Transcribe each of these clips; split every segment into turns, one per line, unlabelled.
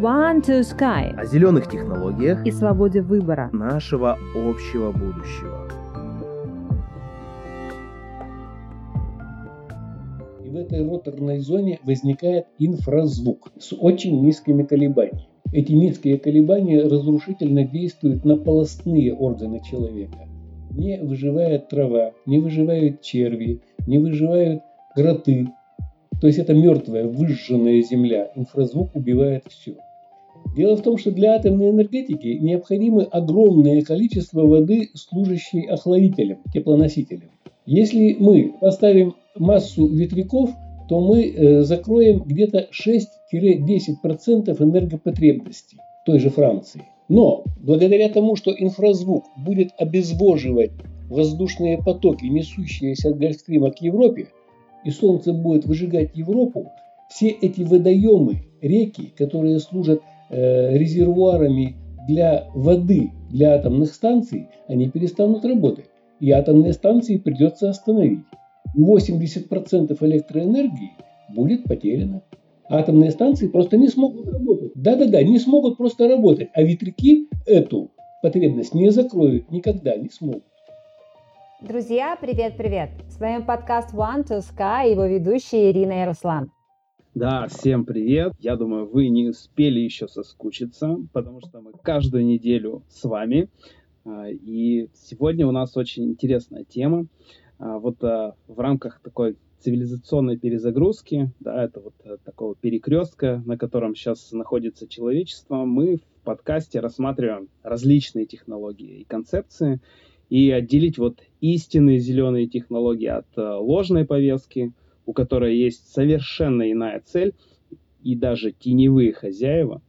One to Sky
о зеленых технологиях
и свободе выбора.
нашего общего будущего.
И в этой роторной зоне возникает инфразвук с очень низкими колебаниями. Эти низкие колебания разрушительно действуют на полостные органы человека. Не выживает трава, не выживают черви, не выживают кроты. То есть это мертвая, выжженная земля. Инфразвук убивает все. Дело в том, что для атомной энергетики необходимо огромное количество воды, служащей охладителем, теплоносителем. Если мы поставим массу ветряков, то мы э, закроем где-то 6-10% энергопотребности той же Франции. Но благодаря тому, что инфразвук будет обезвоживать воздушные потоки, несущиеся от Гольфстрима к Европе, и Солнце будет выжигать Европу, все эти водоемы, реки, которые служат резервуарами для воды для атомных станций, они перестанут работать. И атомные станции придется остановить. 80% электроэнергии будет потеряно. Атомные станции просто не смогут работать. Да-да-да, не смогут просто работать. А ветряки эту потребность не закроют, никогда не смогут.
Друзья, привет-привет! С вами подкаст One to Sky его ведущие Ирина и.
Да, всем привет. Я думаю, вы не успели еще соскучиться, потому что мы каждую неделю с вами. А, и сегодня у нас очень интересная тема. А, вот а, в рамках такой цивилизационной перезагрузки, да, это вот э, такого перекрестка, на котором сейчас находится человечество, мы в подкасте рассматриваем различные технологии и концепции, и отделить вот истинные зеленые технологии от э, ложной повестки, у которой есть совершенно иная цель и даже теневые хозяева,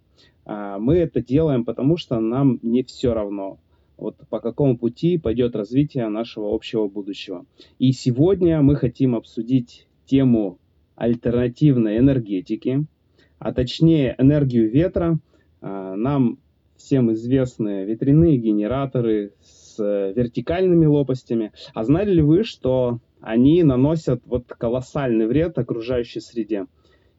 а, мы это делаем, потому что нам не все равно, вот по какому пути пойдет развитие нашего общего будущего. И сегодня мы хотим обсудить тему альтернативной энергетики, а точнее энергию ветра. А, нам всем известны ветряные генераторы с вертикальными лопастями. А знали ли вы, что они наносят вот колоссальный вред окружающей среде?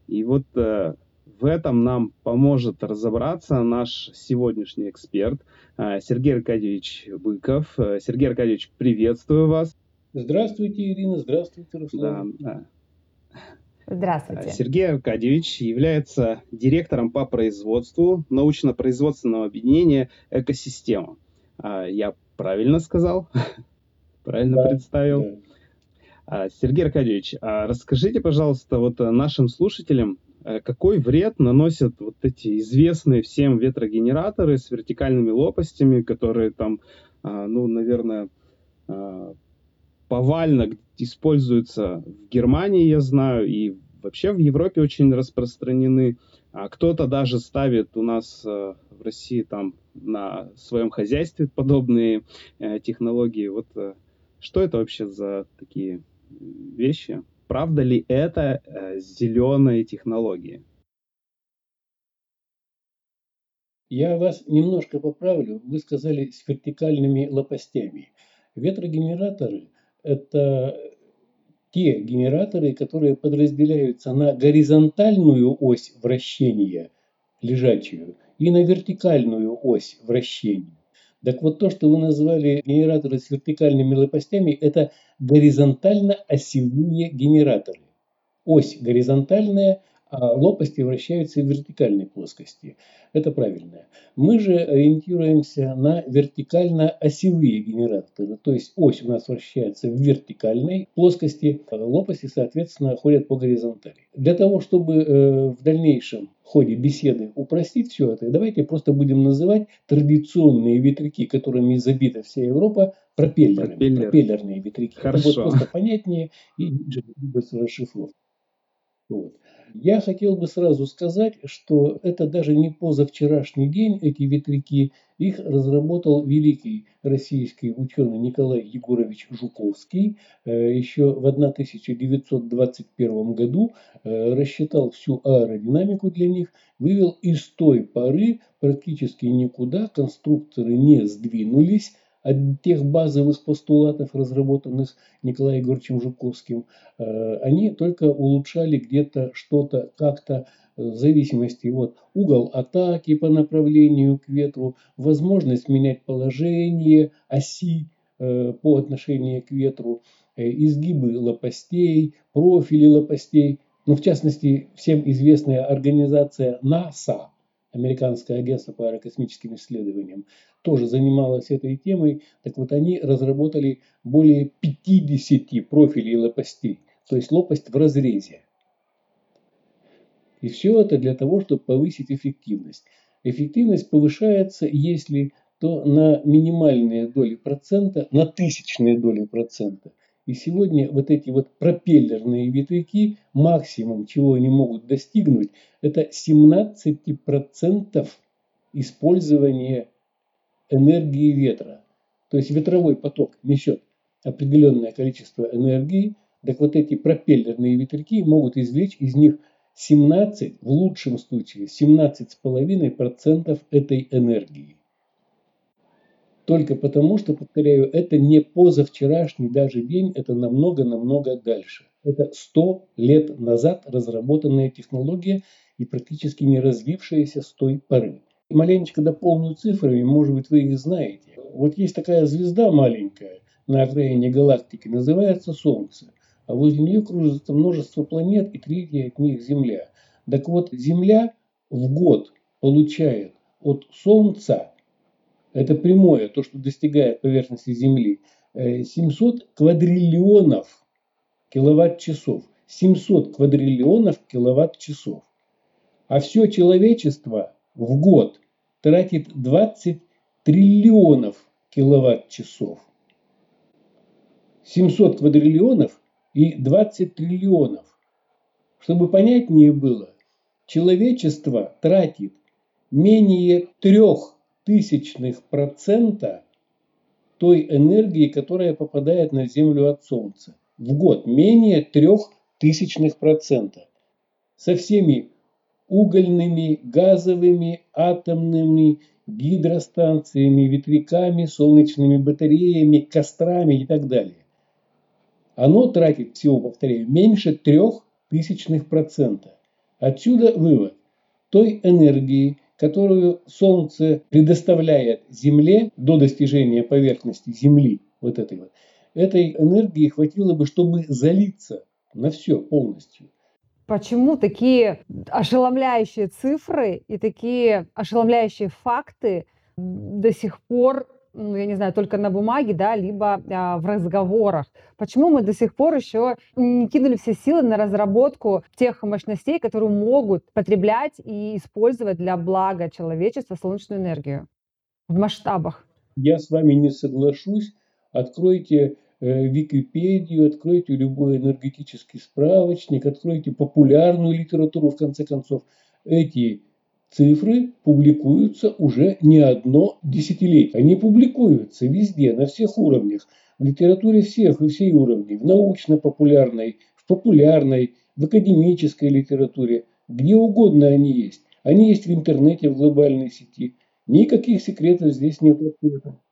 И вот э, в этом нам поможет разобраться наш сегодняшний эксперт э, Сергей Аркадьевич Быков. Э, Сергей Аркадьевич, приветствую вас.
Здравствуйте, Ирина, здравствуйте, Руслан.
Да,
да. Здравствуйте.
Сергей Аркадьевич является директором по производству научно-производственного объединения «Экосистема». Я правильно сказал? Правильно да, представил? Да. Сергей Аркадьевич, а расскажите, пожалуйста, вот нашим слушателям, Э, какой вред наносят вот эти известные всем ветрогенераторы с вертикальными лопастями, которые там, а, ну, наверное, а, повально используются в Германии, я знаю, и вообще в Европе очень распространены. А кто-то даже ставит у нас э, в России там на своем хозяйстве подобные э, технологии. Вот что это вообще за такие вещи? правда ли это э, зеленые технологии?
Я вас немножко поправлю. Вы сказали с вертикальными лопастями. Ветрогенераторы – это те генераторы, которые подразделяются на горизонтальную ось вращения, лежачую, и на вертикальную ось вращения. Так вот то, что вы назвали генераторы с вертикальными лопастями, это горизонтально-осевые генераторы. Ось горизонтальная, а лопасти вращаются в вертикальной плоскости. Это правильно. Мы же ориентируемся на вертикально-осевые генераторы. То есть ось у нас вращается в вертикальной плоскости, а лопасти, соответственно, ходят по горизонтали. Для того, чтобы э, в дальнейшем ходе беседы упростить все это, давайте просто будем называть традиционные ветряки, которыми забита вся Европа, пропеллерами. Пропеллер. Пропеллерные ветряки.
Хорошо.
Это будет просто понятнее и без расшифровки. Вот. Я хотел бы сразу сказать, что это даже не позавчерашний день, эти ветряки, их разработал великий российский ученый Николай Егорович Жуковский. Э, еще в 1921 году э, рассчитал всю аэродинамику для них, вывел из той поры практически никуда, конструкторы не сдвинулись, от тех базовых постулатов, разработанных Николаем Егоровичем Жуковским, э, они только улучшали где-то что-то, как-то в зависимости от угол атаки по направлению к ветру, возможность менять положение оси э, по отношению к ветру, э, изгибы лопастей, профили лопастей. Ну, в частности, всем известная организация НАСА, Американское агентство по аэрокосмическим исследованиям, тоже занималась этой темой. Так вот, они разработали более 50 профилей лопастей, то есть лопасть в разрезе. И все это для того, чтобы повысить эффективность. Эффективность повышается, если то на минимальные доли процента, на тысячные доли процента. И сегодня вот эти вот пропеллерные ветряки, максимум, чего они могут достигнуть, это 17% использования энергии ветра. То есть ветровой поток несет определенное количество энергии, так вот эти пропеллерные ветряки могут извлечь из них 17, в лучшем случае 17,5% этой энергии. Только потому, что, повторяю, это не позавчерашний даже день, это намного-намного дальше. Это 100 лет назад разработанная технология и практически не развившаяся с той поры. Маленечко дополню цифрами, может быть, вы их знаете. Вот есть такая звезда маленькая на окраине галактики, называется Солнце а возле нее кружится множество планет, и третья от них Земля. Так вот, Земля в год получает от Солнца, это прямое, то, что достигает поверхности Земли, 700 э, квадриллионов киловатт-часов. 700 квадриллионов киловатт-часов. А все человечество в год тратит 20 триллионов киловатт-часов. 700 квадриллионов и 20 триллионов. Чтобы понятнее было, человечество тратит менее трех тысячных процента той энергии, которая попадает на Землю от Солнца. В год менее трех тысячных процента. Со всеми угольными, газовыми, атомными, гидростанциями, ветряками, солнечными батареями, кострами и так далее оно тратит всего, повторяю, меньше трех тысячных процента. Отсюда вывод. Той энергии, которую Солнце предоставляет Земле до достижения поверхности Земли, вот этой вот, этой энергии хватило бы, чтобы залиться на все полностью.
Почему такие ошеломляющие цифры и такие ошеломляющие факты до сих пор ну, я не знаю, только на бумаге, да, либо а, в разговорах. Почему мы до сих пор еще не кинули все силы на разработку тех мощностей, которые могут потреблять и использовать для блага человечества солнечную энергию в масштабах?
Я с вами не соглашусь. Откройте э, Википедию, откройте любой энергетический справочник, откройте популярную литературу, в конце концов. Эти Цифры публикуются уже не одно десятилетие. Они публикуются везде, на всех уровнях. В литературе всех и всей уровней. В научно-популярной, в популярной, в академической литературе. Где угодно они есть. Они есть в интернете, в глобальной сети. Никаких секретов здесь нет.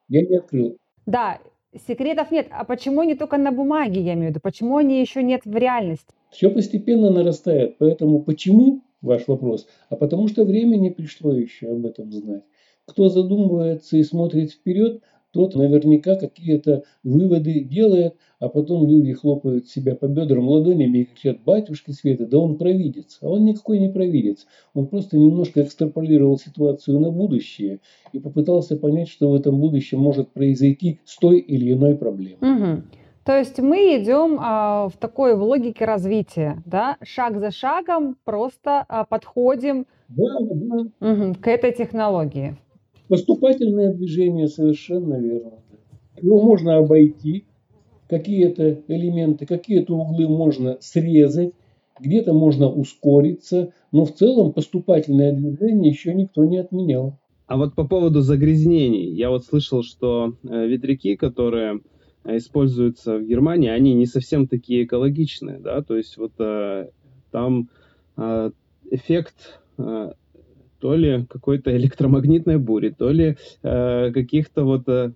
Я не открыл.
Да, секретов нет. А почему не только на бумаге, я имею в виду? Почему они еще нет в реальности?
Все постепенно нарастает. Поэтому почему ваш вопрос, а потому что время не пришло еще об этом знать. Кто задумывается и смотрит вперед, тот наверняка какие-то выводы делает, а потом люди хлопают себя по бедрам ладонями и кричат, батюшки Света, да он провидец. А он никакой не провидец. Он просто немножко экстраполировал ситуацию на будущее и попытался понять, что в этом будущем может произойти с той или иной проблемой.
Угу. То есть мы идем а, в такой в логике развития, да, шаг за шагом просто а, подходим
да, да.
Угу, к этой технологии.
Поступательное движение совершенно верно. Его можно обойти, какие-то элементы, какие-то углы можно срезать, где-то можно ускориться, но в целом поступательное движение еще никто не отменял.
А вот по поводу загрязнений, я вот слышал, что э, ветряки, которые используются в Германии, они не совсем такие экологичные, да, то есть вот э, там э, эффект э, то ли какой-то электромагнитной бури, то ли э, каких-то вот э,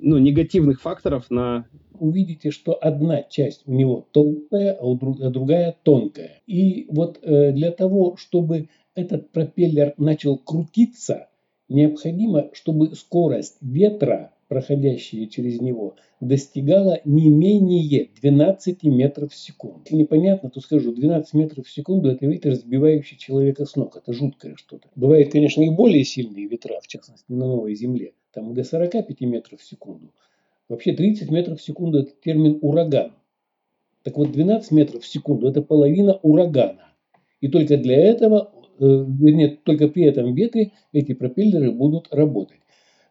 ну, негативных факторов на
увидите, что одна часть у него толстая, а, а другая тонкая. И вот э, для того, чтобы этот пропеллер начал крутиться, необходимо, чтобы скорость ветра, проходящая через него, достигала не менее 12 метров в секунду. Если непонятно, то скажу, 12 метров в секунду – это ветер, сбивающий человека с ног. Это жуткое что-то. Бывают, конечно, и более сильные ветра, в частности, на новой земле. Там до 45 метров в секунду. Вообще 30 метров в секунду – это термин ураган. Так вот, 12 метров в секунду – это половина урагана. И только для этого, э, вернее, только при этом ветре эти пропеллеры будут работать.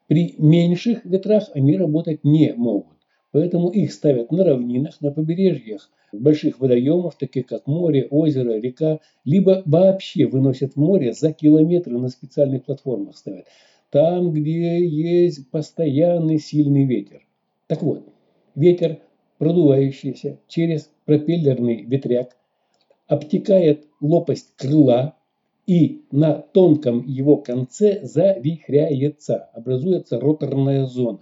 При меньших ветрах они работать не могут. Поэтому их ставят на равнинах, на побережьях больших водоемов, таких как море, озеро, река, либо вообще выносят в море за километры на специальных платформах ставят. Там, где есть постоянный сильный ветер. Так вот, ветер, продувающийся через пропеллерный ветряк, обтекает лопасть крыла и на тонком его конце завихряется, образуется роторная зона.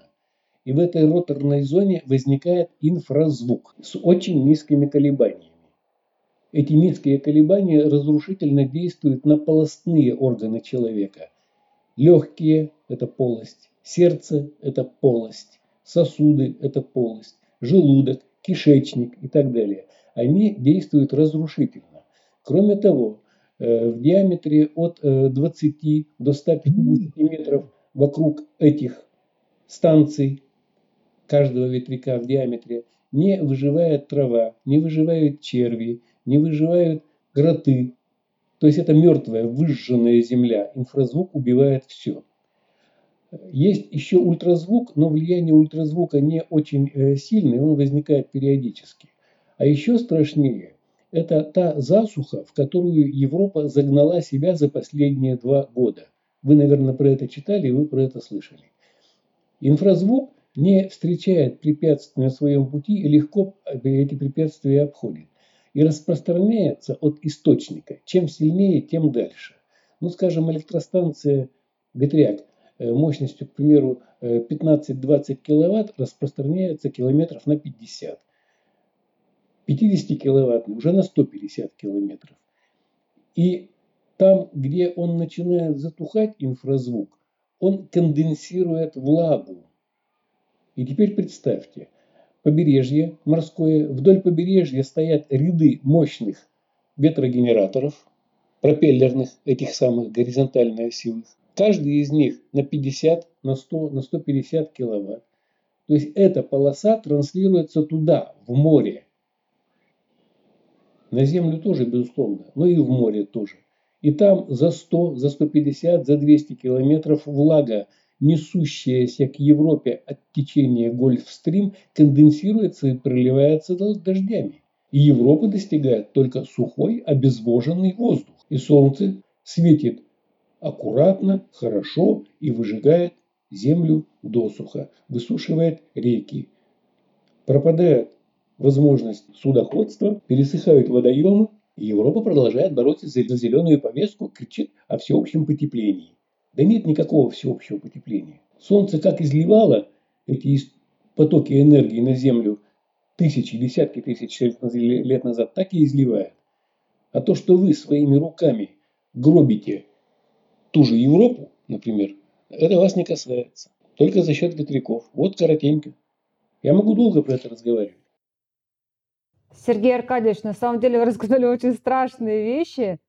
И в этой роторной зоне возникает инфразвук с очень низкими колебаниями. Эти низкие колебания разрушительно действуют на полостные органы человека. Легкие – это полость, сердце – это полость, сосуды – это полость, желудок, кишечник и так далее. Они действуют разрушительно. Кроме того, в диаметре от 20 э, до 150 метров вокруг этих станций каждого ветряка в диаметре не выживает трава, не выживают черви, не выживают гроты. То есть это мертвая, выжженная земля. Инфразвук убивает все. Есть еще ультразвук, но влияние ультразвука не очень э, сильное, он возникает периодически. А еще страшнее – это та засуха, в которую Европа загнала себя за последние два года. Вы, наверное, про это читали, вы про это слышали. Инфразвук не встречает препятствий на своем пути и легко эти препятствия обходит. И распространяется от источника. Чем сильнее, тем дальше. Ну, скажем, электростанция «Ветряк» Э, мощностью, к примеру, 15-20 э, киловатт распространяется километров на 50. 50 киловаттный уже на 150 километров. И там, где он начинает затухать инфразвук, он конденсирует влагу. И теперь представьте, побережье морское, вдоль побережья стоят ряды мощных ветрогенераторов, пропеллерных, этих самых горизонтально-осевых. Каждый из них на 50, на 100, на 150 киловатт. То есть эта полоса транслируется туда, в море. На землю тоже, безусловно, но и в море тоже. И там за 100, за 150, за 200 километров влага, несущаяся к Европе от течения Гольфстрим, конденсируется и проливается дождями. И Европа достигает только сухой, обезвоженный воздух. И солнце светит аккуратно, хорошо и выжигает землю досуха, высушивает реки. Пропадает возможность судоходства, пересыхают водоемы, и Европа продолжает бороться за зеленую повестку, кричит о всеобщем потеплении. Да нет никакого всеобщего потепления. Солнце как изливало эти потоки энергии на Землю тысячи, десятки тысяч лет назад, так и изливает. А то, что вы своими руками гробите ту же Европу, например, это вас не касается. Только за счет ветряков. Вот коротенько. Я могу долго про это разговаривать.
Сергей Аркадьевич, на самом деле вы рассказали очень страшные вещи.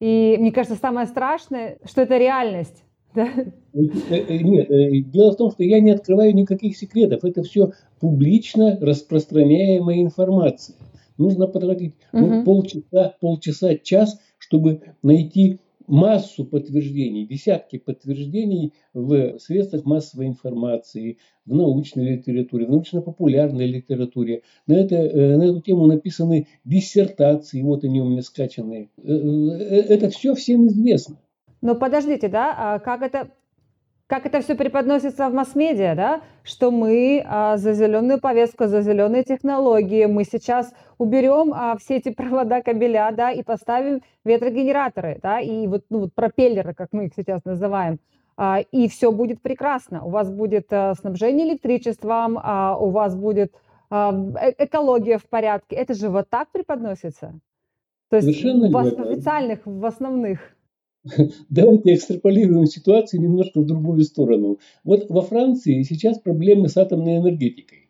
И мне кажется, самое страшное, что это реальность. Да?
Э, э, нет, э, дело в том, что я не открываю никаких секретов. Это все публично распространяемая информация. Нужно потратить угу. ну, полчаса, полчаса, час, чтобы найти массу подтверждений, десятки подтверждений в средствах массовой информации, в научной литературе, в научно-популярной литературе. На, это, э, на эту тему написаны диссертации, вот они у меня скачанные. Э, э, это все всем известно.
Но подождите, да, а как это как это все преподносится в масс-медиа, да, что мы а, за зеленую повестку, за зеленые технологии, мы сейчас уберем а, все эти провода, кабеля, да, и поставим ветрогенераторы, да, и вот, ну, вот пропеллеры, как мы их сейчас называем, а, и все будет прекрасно. У вас будет а, снабжение электричеством, а, у вас будет э, экология в порядке. Это же вот так преподносится? То есть
Совершенно
в, в официальных, в основных.
Давайте экстраполируем ситуацию немножко в другую сторону. Вот во Франции сейчас проблемы с атомной энергетикой.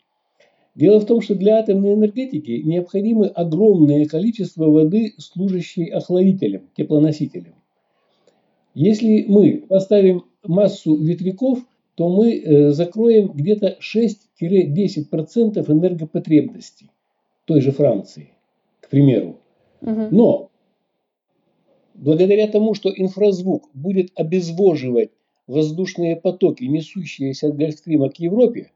Дело в том, что для атомной энергетики необходимо огромное количество воды, служащей охладителем, теплоносителем. Если мы поставим массу ветряков, то мы э, закроем где-то 6-10% энергопотребности той же Франции, к примеру. Но благодаря тому, что инфразвук будет обезвоживать воздушные потоки, несущиеся от Гольфстрима к Европе,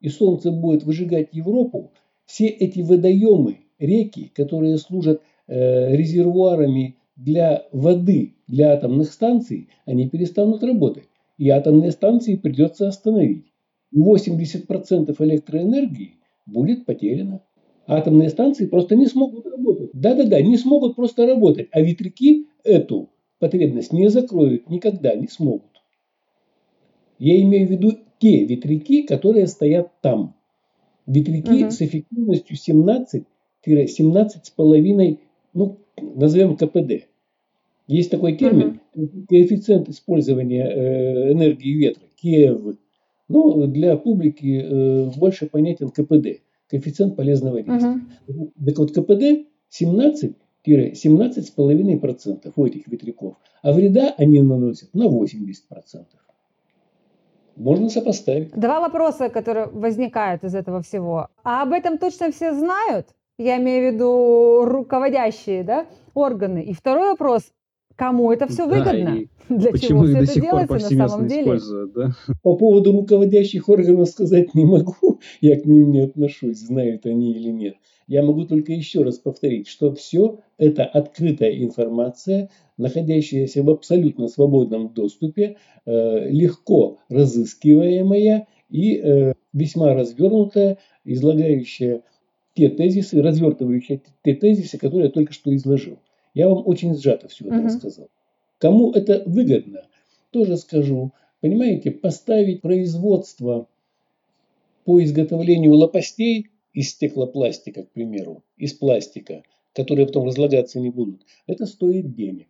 и Солнце будет выжигать Европу, все эти водоемы, реки, которые служат э, резервуарами для воды для атомных станций, они перестанут работать. И атомные станции придется остановить. 80% электроэнергии будет потеряно. Атомные станции просто не смогут работать. Да-да-да, не смогут просто работать. А ветряки эту потребность не закроют, никогда не смогут. Я имею в виду те ветряки, которые стоят там. Ветряки
Мгм.
с эффективностью 17-17,5, ну, назовем КПД. Есть такой термин, коэффициент использования э, энергии ветра, КЕВ. Ну, для публики э, больше понятен КПД, коэффициент полезного действия.
Мгм.
Так вот, КПД 17-17,5% у этих ветряков, а вреда они наносят на 80%. Можно сопоставить.
Два вопроса, которые возникают из этого всего. А об этом точно все знают? Я имею в виду руководящие да, органы. И второй вопрос, кому это все
Да,
выгодно?
и
Для
Почему
чего все
до
это
сих пор
делается на самом деле?
используют, да?
По поводу руководящих органов сказать не могу, я к ним не отношусь, знают они или нет. Я могу только еще раз повторить, что все это открытая информация, находящаяся в абсолютно свободном доступе, э, легко разыскиваемая и э, весьма развернутая, излагающая те тезисы, развертывающая те тезисы, которые я только что изложил. Я вам очень сжато все это
Мгм.
рассказал. Кому это выгодно, тоже скажу. Понимаете, поставить производство по изготовлению лопастей из стеклопластика, к примеру, из пластика, которые потом разлагаться не будут, это стоит денег.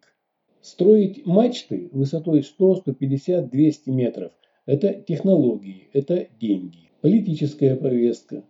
Строить мачты высотой 100, 150, 200 метров – это технологии, это деньги. Политическая повестка,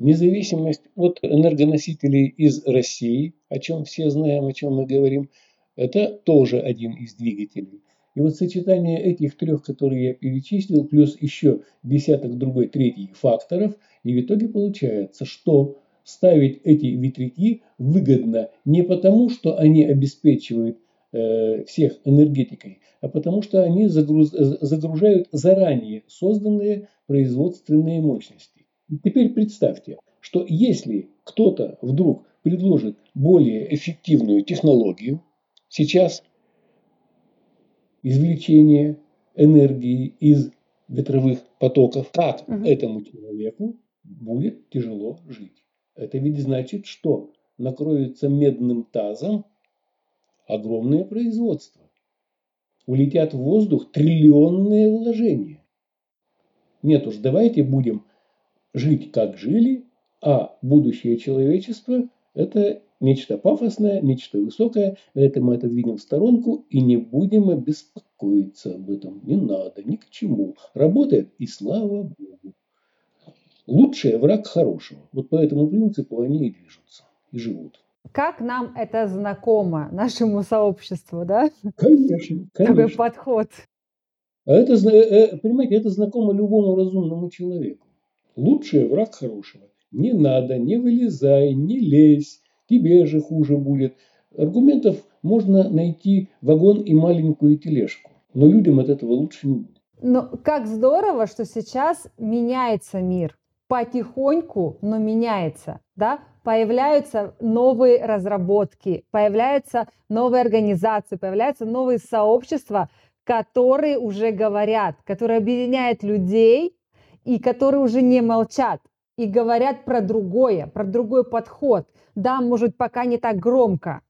независимость от энергоносителей из России, о чем все знаем, о чем мы говорим, это тоже один из двигателей. И вот сочетание этих трех, которые я перечислил, плюс еще десяток другой, третий факторов, и в итоге получается, что ставить эти ветряки выгодно не потому, что они обеспечивают э, всех энергетикой, а потому что они загруз- загружают заранее созданные производственные мощности. Теперь представьте, что если кто-то вдруг предложит более эффективную технологию, сейчас извлечение энергии из ветровых потоков, как
Мгм.
этому человеку будет тяжело жить. Это ведь значит, что накроется медным тазом огромное производство. Улетят в воздух триллионные вложения. Нет уж, давайте будем жить, как жили, а будущее человечества – это нечто пафосное, нечто высокое. Это мы отодвинем в сторонку и не будем беспокоиться об этом. Не надо, ни к чему. Работает, и слава Богу. Лучшее – враг хорошего. Вот по этому принципу они и движутся, и живут.
Как нам это знакомо, нашему сообществу, да?
Конечно,
Такой
конечно.
подход.
А это, э, понимаете, это знакомо любому разумному человеку. Лучшее враг хорошего. Не надо, не вылезай, не лезь, тебе же хуже будет. Аргументов можно найти вагон и маленькую тележку. Но людям от этого лучше не будет.
Но как здорово, что сейчас меняется мир. Потихоньку, но меняется. Да? Появляются новые разработки, появляются новые организации, появляются новые сообщества, которые уже говорят, которые объединяют людей и которые уже не молчат и говорят про другое, про другой подход. Да, может, пока не так громко,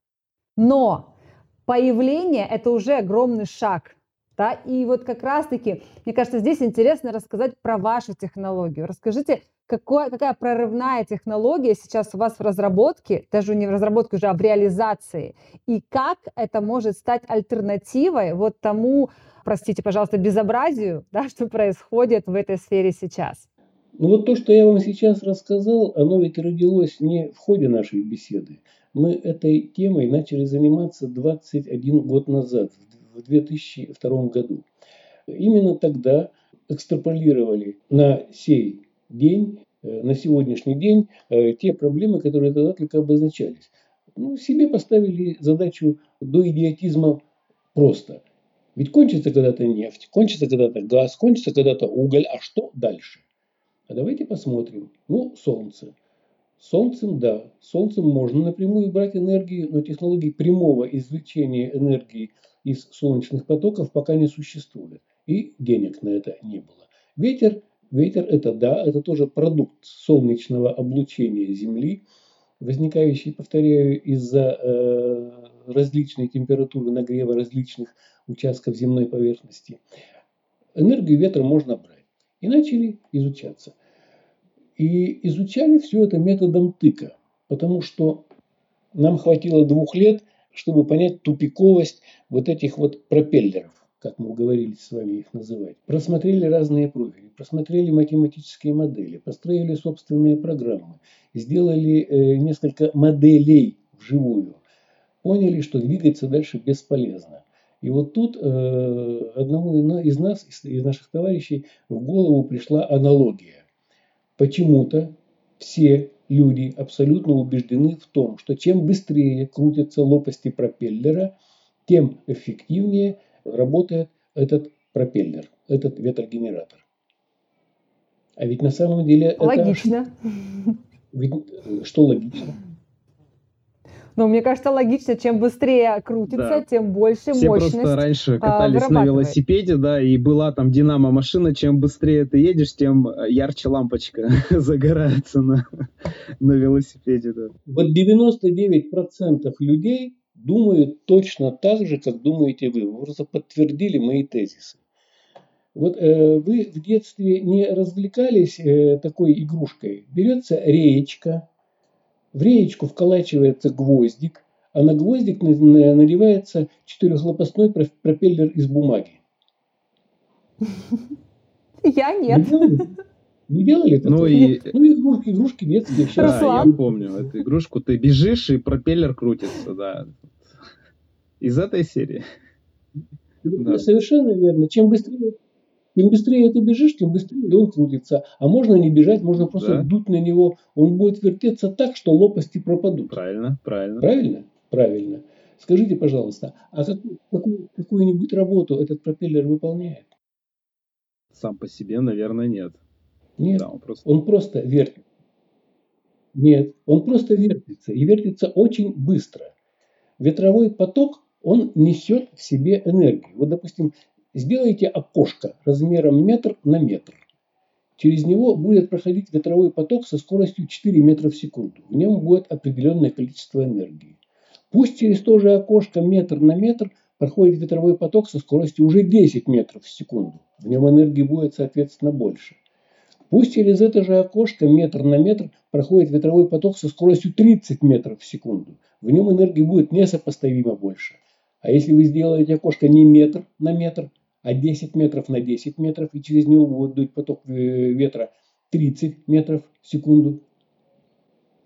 но появление – это уже огромный шаг. Да? И вот как раз-таки, мне кажется, здесь интересно рассказать про вашу технологию. Расскажите, какой, какая прорывная технология сейчас у вас в разработке, даже не в разработке уже, а в реализации, и как это может стать альтернативой вот тому, простите, пожалуйста, безобразию, да, что происходит в этой сфере сейчас?
Ну вот то, что я вам сейчас рассказал, оно ведь родилось не в ходе нашей беседы. Мы этой темой начали заниматься 21 год назад, в 2002 году. Именно тогда экстраполировали на сей день, э, на сегодняшний день э, те проблемы, которые тогда только обозначались. Ну, себе поставили задачу до идиотизма просто. Ведь кончится когда-то нефть, кончится когда-то газ, кончится когда-то уголь, а что дальше? А давайте посмотрим. Ну, солнце. Солнцем, да, солнцем можно напрямую брать энергию, но технологии прямого извлечения энергии из солнечных потоков пока не существует. И денег на это не было. Ветер Ветер – это да, это тоже продукт солнечного облучения Земли, возникающий, повторяю, из-за э, различной температуры нагрева различных участков земной поверхности. Энергию ветра можно брать. И начали изучаться. И изучали все это методом тыка, потому что нам хватило двух лет, чтобы понять тупиковость вот этих вот пропеллеров как мы уговорились с вами их называть, просмотрели разные профили, просмотрели математические модели, построили собственные программы, сделали э, несколько моделей вживую, поняли, что двигаться дальше бесполезно. И вот тут э, одному из нас, из наших товарищей, в голову пришла аналогия. Почему-то все люди абсолютно убеждены в том, что чем быстрее крутятся лопасти пропеллера, тем эффективнее – работает этот пропеллер, этот ветрогенератор. А ведь на самом деле
логично.
это... Ведь, э, что логично?
Ну, мне кажется, логично, чем быстрее крутится, да. тем больше
Все
мощность
просто раньше а, катались на велосипеде, да, и была там динамо-машина, чем быстрее ты едешь, тем ярче лампочка загорается на, на велосипеде, да.
Вот 99% людей думают точно так же, как думаете вы. Вы просто подтвердили мои тезисы. Вот э, вы в детстве не развлекались э, такой игрушкой. Берется реечка, в реечку вколачивается гвоздик, а на гвоздик надевается четырехлопастной пропеллер из бумаги.
Я нет.
Не делали это?
Ну, и...
ну игрушки, игрушки детские.
Да, я помню эту игрушку. Ты бежишь, и пропеллер крутится, да. Из этой серии.
Да. Совершенно верно. Чем быстрее, чем быстрее ты бежишь, тем быстрее он крутится. А можно не бежать, можно просто да. дуть на него. Он будет вертеться так, что лопасти пропадут.
Правильно, правильно.
Правильно? Правильно. Скажите, пожалуйста, а какую, какую-нибудь работу этот пропеллер выполняет?
Сам по себе, наверное, нет.
Нет, да, он, просто... он просто вертится. Нет, он просто вертится. И вертится очень быстро. Ветровой поток, он несет в себе энергию. Вот, допустим, сделайте окошко размером метр на метр. Через него будет проходить ветровой поток со скоростью 4 метра в секунду. В нем будет определенное количество энергии. Пусть через то же окошко метр на метр проходит ветровой поток со скоростью уже 10 метров в секунду. В нем энергии будет, соответственно, больше. Пусть через это же окошко метр на метр проходит ветровой поток со скоростью 30 метров в секунду. В нем энергии будет несопоставимо больше. А если вы сделаете окошко не метр на метр, а 10 метров на 10 метров, и через него будет дуть поток э, ветра 30 метров в секунду,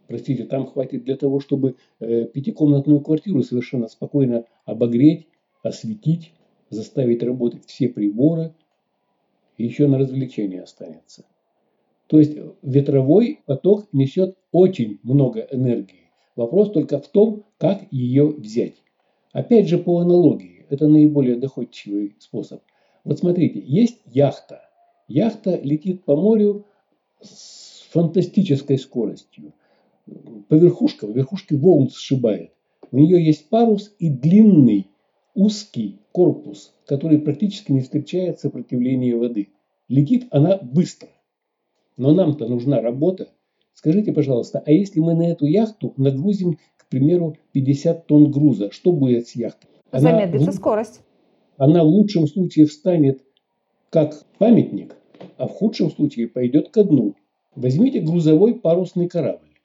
простите, там хватит для того, чтобы э, пятикомнатную квартиру совершенно спокойно обогреть, осветить, заставить работать все приборы, и еще на развлечение останется. То есть ветровой поток несет очень много энергии. Вопрос только в том, как ее взять. Опять же по аналогии, это наиболее доходчивый способ. Вот смотрите, есть яхта. Яхта летит по морю с фантастической скоростью. По верхушкам, верхушки волн сшибает. У нее есть парус и длинный узкий корпус, который практически не встречает сопротивления воды. Летит она быстро. Но нам-то нужна работа. Скажите, пожалуйста, а если мы на эту яхту нагрузим, к примеру, 50 тонн груза, что будет с яхтой?
Она Замедлится скорость.
Она в лучшем случае встанет как памятник, а в худшем случае пойдет ко дну. Возьмите грузовой парусный корабль.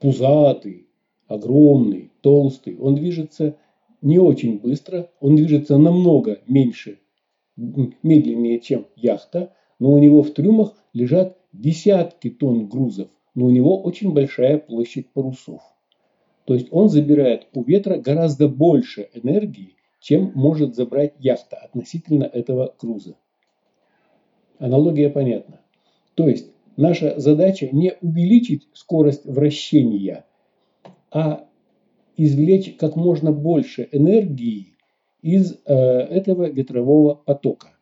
Пузатый, огромный, толстый. Он движется не очень быстро, он движется намного меньше, медленнее, чем яхта, но у него в трюмах лежат десятки тонн грузов, но у него очень большая площадь парусов. То есть он забирает у ветра гораздо больше энергии, чем может забрать яхта относительно этого груза. Аналогия понятна. То есть наша задача не увеличить скорость вращения, а извлечь как можно больше энергии из э, этого ветрового потока.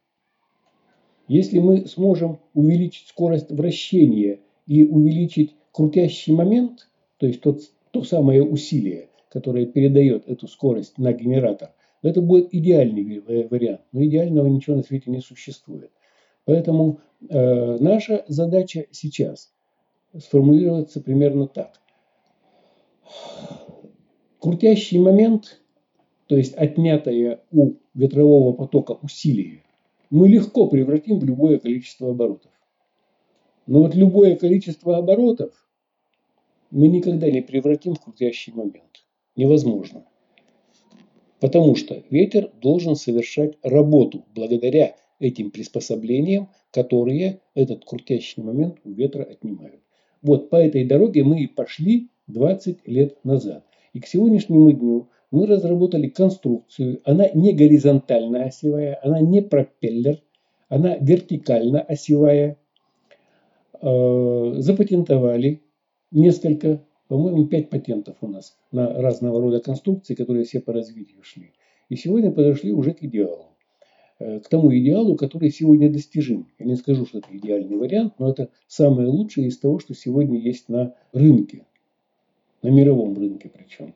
Если мы сможем увеличить скорость вращения и увеличить крутящий момент, то есть тот, то самое усилие, которое передает эту скорость на генератор, это будет идеальный вариант. Но идеального ничего на свете не существует. Поэтому э, наша задача сейчас сформулироваться примерно так. Крутящий момент, то есть отнятое у ветрового потока усилие, мы легко превратим в любое количество оборотов. Но вот любое количество оборотов мы никогда не превратим в крутящий момент. Невозможно. Потому что ветер должен совершать работу благодаря этим приспособлениям, которые этот крутящий момент у ветра отнимают. Вот по этой дороге мы и пошли 20 лет назад. И к сегодняшнему дню мы разработали конструкцию. Она не горизонтально осевая, она не пропеллер, она вертикально осевая. Э, запатентовали несколько, по-моему, пять патентов у нас на разного рода конструкции, которые все по развитию шли. И сегодня подошли уже к идеалу. Э, к тому идеалу, который сегодня достижим. Я не скажу, что это идеальный вариант, но это самое лучшее из того, что сегодня есть на рынке. На мировом рынке причем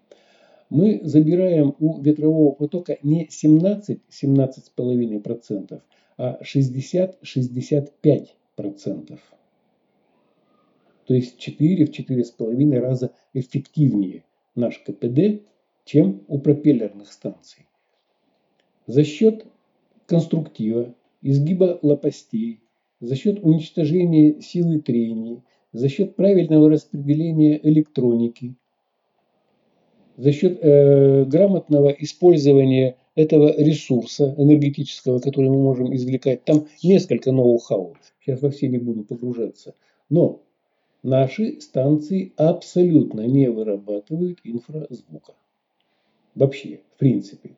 мы забираем у ветрового потока не 17-17,5%, а 60-65%. То есть 4-4,5 раза эффективнее наш КПД, чем у пропеллерных станций. За счет конструктива, изгиба лопастей, за счет уничтожения силы трений, за счет правильного распределения электроники – за счет э, грамотного использования этого ресурса энергетического, который мы можем извлекать. Там несколько ноу-хау. Сейчас во все не буду погружаться. Но наши станции абсолютно не вырабатывают инфразвука. Вообще, в принципе.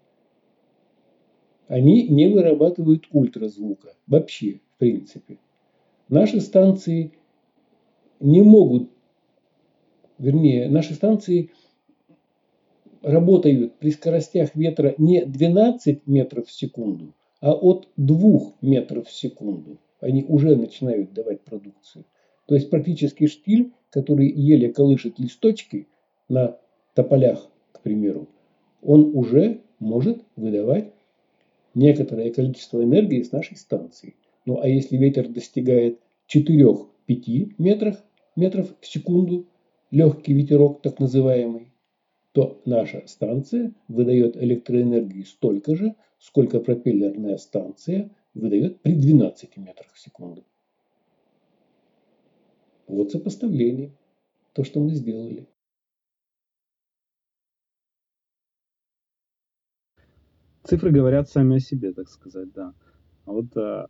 Они не вырабатывают ультразвука. Вообще, в принципе. Наши станции не могут, вернее, наши станции работают при скоростях ветра не 12 метров в секунду, а от 2 метров в секунду. Они уже начинают давать продукцию. То есть практически штиль, который еле колышет листочки на тополях, к примеру, он уже может выдавать некоторое количество энергии с нашей станции. Ну а если ветер достигает 4-5 метров, метров в секунду, легкий ветерок так называемый, то наша станция выдает электроэнергии столько же, сколько пропеллерная станция выдает при 12 метрах в секунду. Вот сопоставление. То, что мы сделали.
Цифры говорят сами о себе, так сказать, да. А вот а,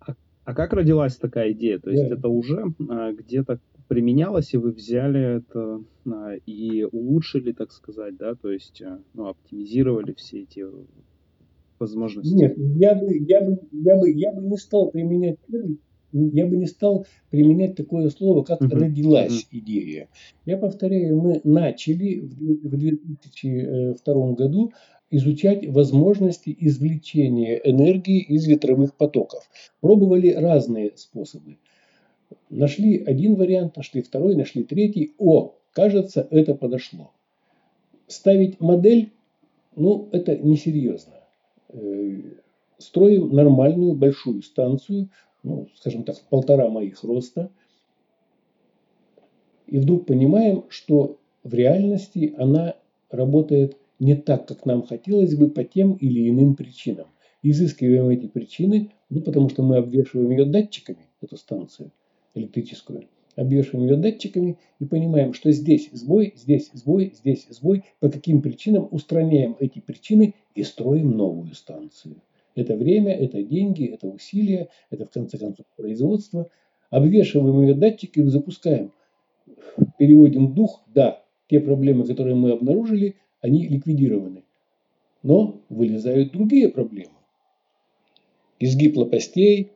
а, а как родилась такая идея? То есть да. это уже а, где-то применялось, и вы взяли это а, и улучшили, так сказать, да, то есть а, ну, оптимизировали все эти возможности?
Нет, я бы, я бы, я бы, я бы не стал применять я бы не стал применять такое слово, как uh-huh. родилась uh-huh. идея. Я повторяю, мы начали в 2002 году изучать возможности извлечения энергии из ветровых потоков. Пробовали разные способы. Нашли один вариант, нашли второй, нашли третий. О, кажется, это подошло. Ставить модель, ну, это несерьезно. Э, строим нормальную большую станцию, ну, скажем так, полтора моих роста. И вдруг понимаем, что в реальности она работает не так, как нам хотелось бы по тем или иным причинам. Изыскиваем эти причины, ну, потому что мы обвешиваем ее датчиками, эту станцию – электрическую, обвешиваем ее датчиками и понимаем, что здесь сбой, здесь сбой, здесь сбой, по каким причинам устраняем эти причины и строим новую станцию. Это время, это деньги, это усилия, это в конце концов производство. Обвешиваем ее датчики и запускаем. Переводим дух, да, те проблемы, которые мы обнаружили, они ликвидированы. Но вылезают другие проблемы. Изгиб лопастей,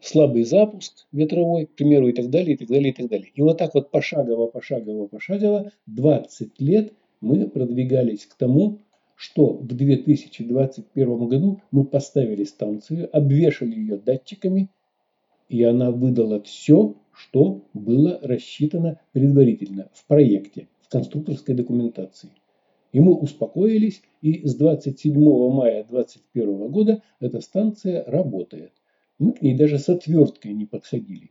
слабый запуск ветровой, к примеру, и так далее, и так далее, и так далее. И вот так вот пошагово, пошагово, пошагово 20 лет мы продвигались к тому, что в 2021 году мы поставили станцию, обвешали ее датчиками, и она выдала все, что было рассчитано предварительно в проекте, в конструкторской документации. И мы успокоились, и с 27 мая 2021 года эта станция работает. Мы к ней даже с отверткой не подходили.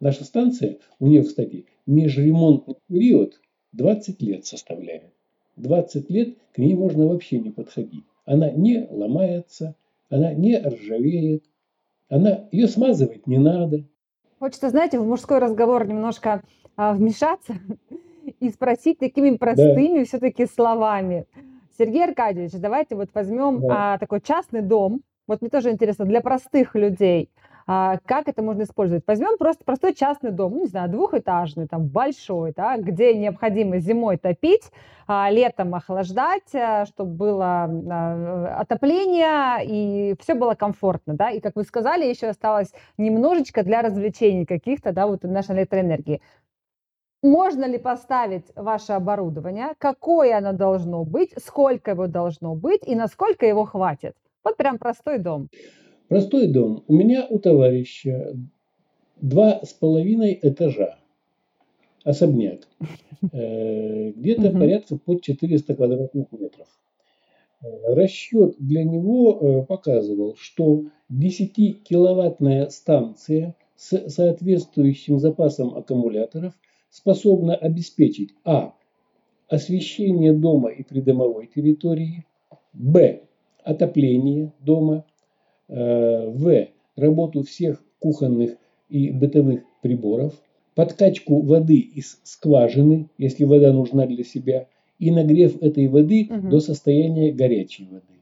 Наша станция, у нее, кстати, межремонтный период 20 лет составляет. 20 лет к ней можно вообще не подходить. Она не ломается, она не ржавеет, она, ее смазывать не надо.
Хочется, знаете, в мужской разговор немножко а, вмешаться и спросить такими простыми да. все-таки словами. Сергей Аркадьевич, давайте вот возьмем да. а, такой частный дом. Вот мне тоже интересно, для простых людей – а, как это можно использовать? Возьмем просто простой частный дом, ну, не знаю, двухэтажный, там, большой, да, где необходимо зимой топить, а, летом охлаждать, а, чтобы было отопление и все было комфортно, да, и, как вы сказали, еще осталось немножечко для развлечений каких-то, да, вот нашей электроэнергии. Можно ли поставить ваше оборудование, какое оно должно быть, сколько его должно быть и насколько его хватит? Вот прям простой дом.
Простой дом. У меня у товарища два с половиной этажа. Особняк. Э, где-то порядка под 400 квадратных метров. Э, расчет для него э, показывал, что 10-киловаттная станция с соответствующим запасом аккумуляторов способна обеспечить а. освещение дома и придомовой территории, б. отопление дома, в. Работу всех кухонных и бытовых приборов, подкачку воды из скважины, если вода нужна для себя, и нагрев этой воды угу. до состояния горячей воды.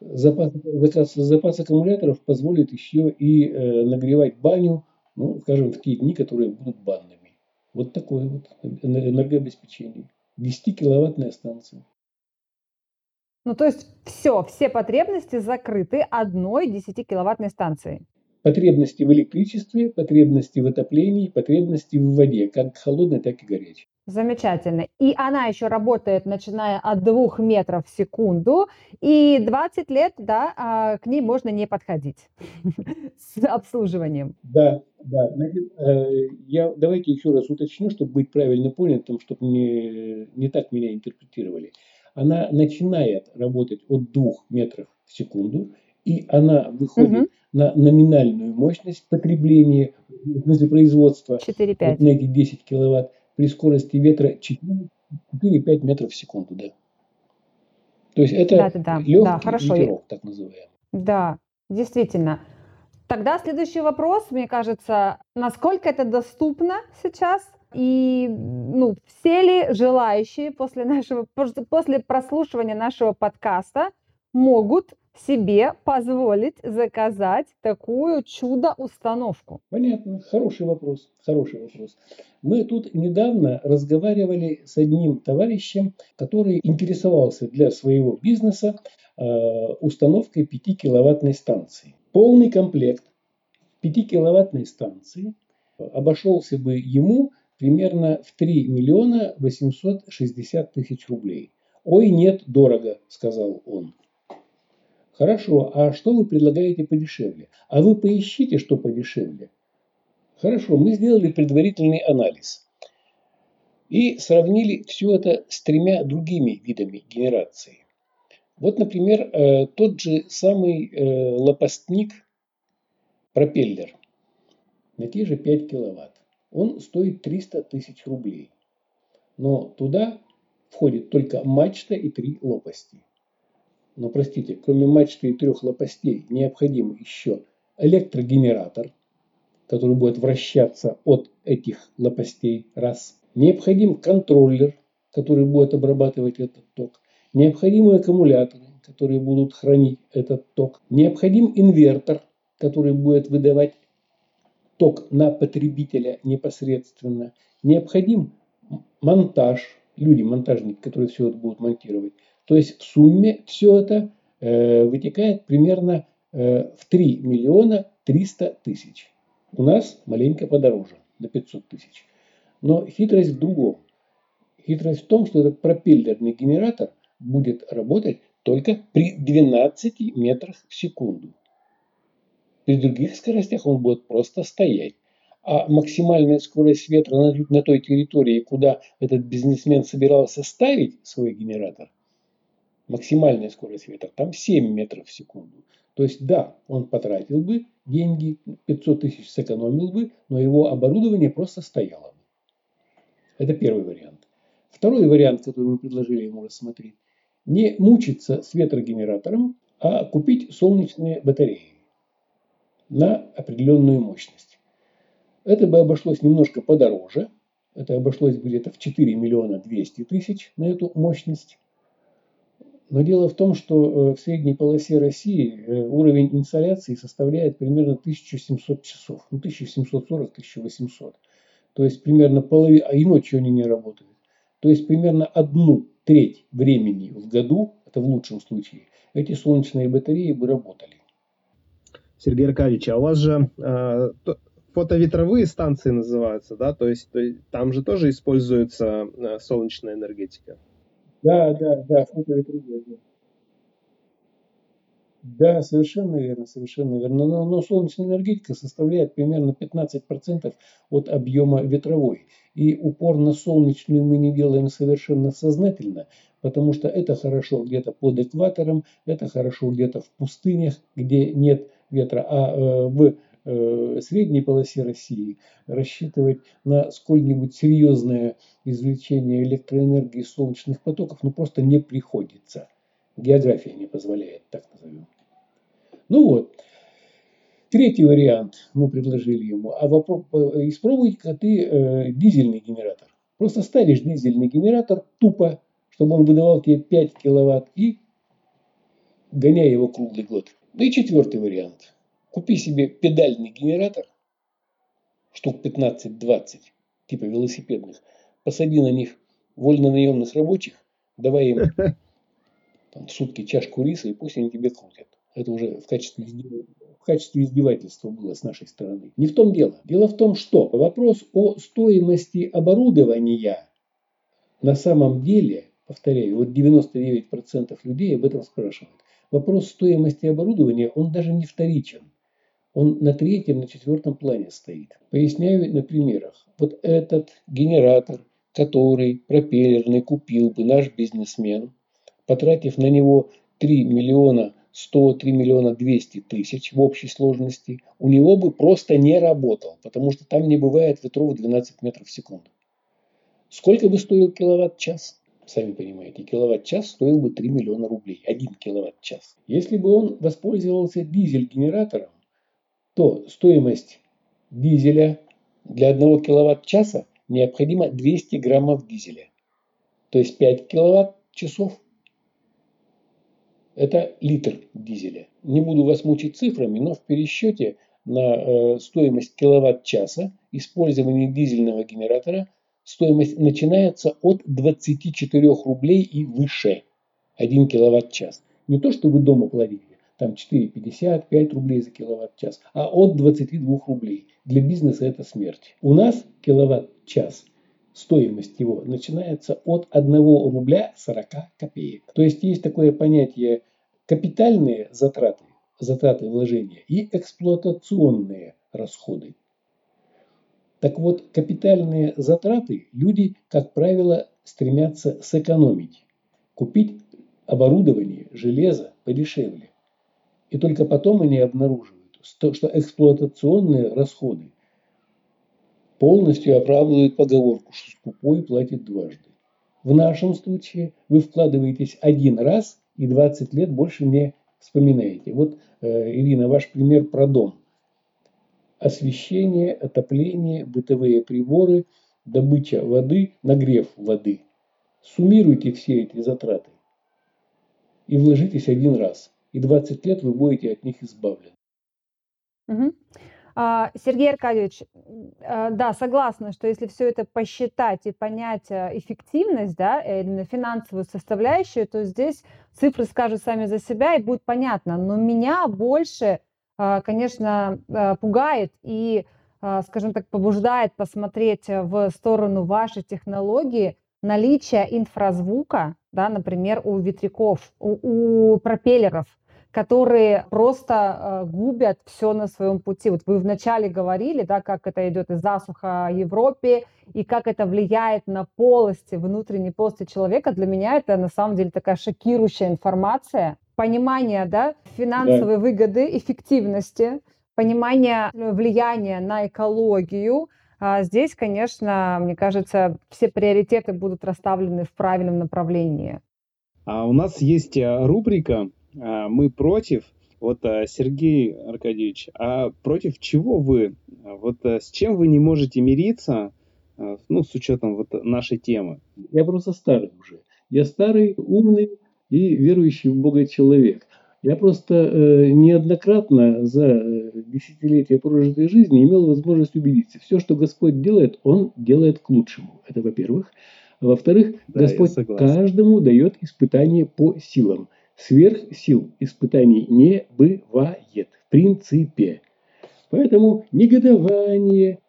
Запас, запас, запас аккумуляторов позволит еще и э, нагревать баню, ну, скажем, в такие дни, которые будут банными. Вот такое вот энергообеспечение. 10-киловаттная станция.
Ну, то есть все, все потребности закрыты одной 10-киловаттной станцией.
Потребности в электричестве, потребности в отоплении, потребности в воде, как холодной, так и горячей.
Замечательно. И она еще работает, начиная от двух метров в секунду, и 20 лет, да, а, к ней можно не подходить с обслуживанием.
Да, да. Значит, э, я, давайте еще раз уточню, чтобы быть правильно понятым, чтобы не, не так меня интерпретировали она начинает работать от 2 метров в секунду, и она выходит угу. на номинальную мощность потребления, смысле производства 4, вот на эти 10 киловатт при скорости ветра 4-5 метров в секунду. Да. То есть это да, да, да. легкий да, хорошо. ветерок, так называемый.
Да, действительно. Тогда следующий вопрос, мне кажется, насколько это доступно сейчас и ну, все ли желающие после, нашего, после прослушивания нашего подкаста могут себе позволить заказать такую чудо-установку?
Понятно, хороший вопрос, хороший вопрос. Мы тут недавно разговаривали с одним товарищем, который интересовался для своего бизнеса э, установкой 5-киловаттной станции. Полный комплект 5-киловаттной станции обошелся бы ему примерно в 3 миллиона 860 тысяч рублей. «Ой, нет, дорого», – сказал он. Хорошо, а что вы предлагаете подешевле? А вы поищите, что подешевле. Хорошо, мы сделали предварительный анализ и сравнили все это с тремя другими видами генерации. Вот, например, э, тот же самый э, лопастник пропеллер на те же 5 киловатт он стоит 300 тысяч рублей. Но туда входит только мачта и три лопасти. Но простите, кроме мачты и трех лопастей необходим еще электрогенератор, который будет вращаться от этих лопастей, раз. Необходим контроллер, который будет обрабатывать этот ток. Необходимы аккумуляторы, которые будут хранить этот ток. Необходим инвертор, который будет выдавать ток на потребителя непосредственно. Необходим монтаж, люди, монтажники, которые все это будут монтировать. То есть в сумме все это э, вытекает примерно э, в 3 миллиона 300 тысяч. У нас маленько подороже, на 500 тысяч. Но хитрость в другом. Хитрость в том, что этот пропеллерный генератор будет работать только при 12 метрах в секунду. При других скоростях он будет просто стоять. А максимальная скорость ветра на, на той территории, куда этот бизнесмен собирался ставить свой генератор, максимальная скорость ветра, там 7 метров в секунду. То есть, да, он потратил бы деньги, 500 тысяч сэкономил бы, но его оборудование просто стояло бы. Это первый вариант. Второй вариант, который мы предложили ему рассмотреть, не мучиться с ветрогенератором, а купить солнечные батареи на определенную мощность. Это бы обошлось немножко подороже. Это обошлось бы где-то в 4 миллиона 200 тысяч на эту мощность. Но дело в том, что э, в средней полосе России э, уровень инсоляции составляет примерно 1700 часов. Ну, 1740-1800. То есть примерно половина, а и ночью они не работают. То есть примерно одну треть времени в году, это в лучшем случае, эти солнечные батареи бы работали.
Сергей Аркадьевич, а у вас же э, фотоветровые станции называются, да? То есть, то есть там же тоже используется э, солнечная энергетика.
Да, да, да, фотоветровые. Да. Да, совершенно верно, совершенно верно. Но, но солнечная энергетика составляет примерно 15% от объема ветровой. И упор на солнечную мы не делаем совершенно сознательно, потому что это хорошо где-то под экватором, это хорошо где-то в пустынях, где нет ветра. А э, в э, средней полосе России рассчитывать на сколь-нибудь серьезное извлечение электроэнергии солнечных потоков ну просто не приходится. География не позволяет, так назовем. Ну вот. Третий вариант мы предложили ему. А вопрос, э, испробуй-ка ты э, дизельный генератор. Просто ставишь дизельный генератор тупо, чтобы он выдавал тебе 5 киловатт и гоняй его круглый год. Ну и четвертый вариант. Купи себе педальный генератор, штук 15-20, типа велосипедных. Посади на них вольно наемных рабочих, давай им там, сутки чашку риса, и пусть они тебе крутят. Это уже в качестве, в качестве издевательства было с нашей стороны. Не в том дело. Дело в том, что вопрос о стоимости оборудования на самом деле, повторяю, вот 99% людей об этом спрашивают. Вопрос стоимости оборудования, он даже не вторичен. Он на третьем, на четвертом плане стоит. Поясняю на примерах. Вот этот генератор, который пропеллерный купил бы наш бизнесмен, потратив на него 3 миллиона 103 миллиона 200 тысяч в общей сложности, у него бы просто не работал, потому что там не бывает ветров 12 метров в секунду. Сколько бы стоил киловатт-час? Сами понимаете, киловатт-час стоил бы 3 миллиона рублей. 1 киловатт-час. Если бы он воспользовался дизель-генератором, то стоимость дизеля для 1 киловатт-часа необходимо 200 граммов дизеля. То есть 5 киловатт-часов это литр дизеля. Не буду вас мучить цифрами, но в пересчете на э, стоимость киловатт-часа использования дизельного генератора стоимость начинается от 24 рублей и выше. 1 киловатт-час. Не то, что вы дома платите, там 4,50, 5 рублей за киловатт-час, а от 22 рублей. Для бизнеса это смерть. У нас киловатт-час стоимость его начинается от 1 рубля 40 копеек. То есть есть такое понятие капитальные затраты, затраты вложения и эксплуатационные расходы. Так вот, капитальные затраты люди, как правило, стремятся сэкономить, купить оборудование, железо подешевле. И только потом они обнаруживают, что эксплуатационные расходы полностью оправдывают поговорку, что скупой платит дважды. В нашем случае вы вкладываетесь один раз и 20 лет больше не вспоминаете. Вот, э, Ирина, ваш пример про дом. Освещение, отопление, бытовые приборы, добыча воды, нагрев воды. Суммируйте все эти затраты и вложитесь один раз. И 20 лет вы будете от них избавлены.
А, Сергей Аркадьевич, а, да, согласна, что если все это посчитать и понять а, эффективность, да, э, именно финансовую составляющую, то здесь цифры скажут сами за себя и будет понятно. Но меня больше, конечно, а, пугает и, а, скажем так, побуждает посмотреть в сторону вашей технологии наличие инфразвука, да, например, у ветряков, у, у пропеллеров – которые просто губят все на своем пути. Вот вы вначале говорили, да, как это идет из засуха Европе и как это влияет на полости, внутренней полости человека. Для меня это на самом деле такая шокирующая информация. Понимание да, финансовой да. выгоды, эффективности, понимание влияния на экологию. А здесь, конечно, мне кажется, все приоритеты будут расставлены в правильном направлении.
А у нас есть э, рубрика а, мы против. Вот, Сергей Аркадьевич, а против чего вы? Вот с чем вы не можете мириться, ну, с учетом вот нашей темы?
Я просто старый уже. Я старый, умный и верующий в Бога человек. Я просто э, неоднократно за э, десятилетия прожитой жизни имел возможность убедиться. Все, что Господь делает, Он делает к лучшему. Это во-первых. Во-вторых, да, Господь каждому дает испытание по силам. Сверх сил испытаний не бывает в принципе. Поэтому негодование,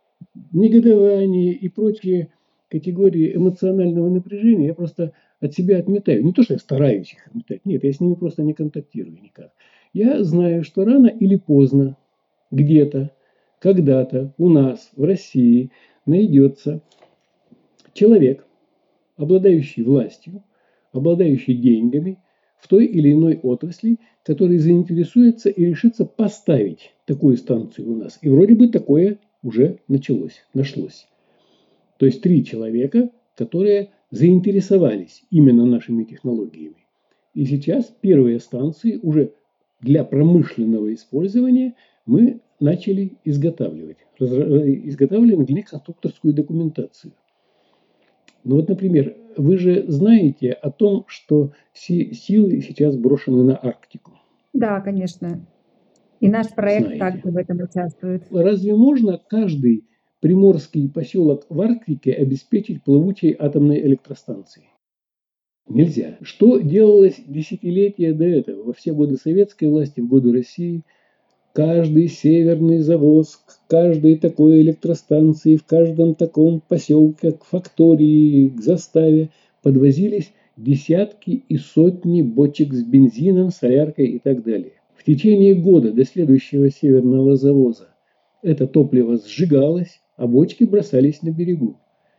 негодование и прочие категории эмоционального напряжения я просто от себя отметаю. Не то, что я стараюсь их отметать, нет, я с ними просто не контактирую никак. Я знаю, что рано или поздно, где-то, когда-то у нас в России найдется человек, обладающий властью, обладающий деньгами, в той или иной отрасли, который заинтересуется и решится поставить такую станцию у нас. И вроде бы такое уже началось, нашлось. То есть три человека, которые заинтересовались именно нашими технологиями. И сейчас первые станции уже для промышленного использования мы начали изготавливать. Изготавливаем для них конструкторскую документацию. Ну вот, например, вы же знаете о том, что все силы сейчас брошены на Арктику.
Да, конечно. И наш проект знаете. также в этом участвует.
Разве можно каждый приморский поселок в Арктике обеспечить плавучей атомной электростанцией? Нельзя. Что делалось десятилетия до этого, во все годы советской власти, в годы России – каждый северный завоз, к каждой такой электростанции, в каждом таком поселке, к фактории, к заставе подвозились десятки и сотни бочек с бензином, соляркой и так далее. В течение года до следующего северного завоза это топливо сжигалось, а бочки бросались на берегу.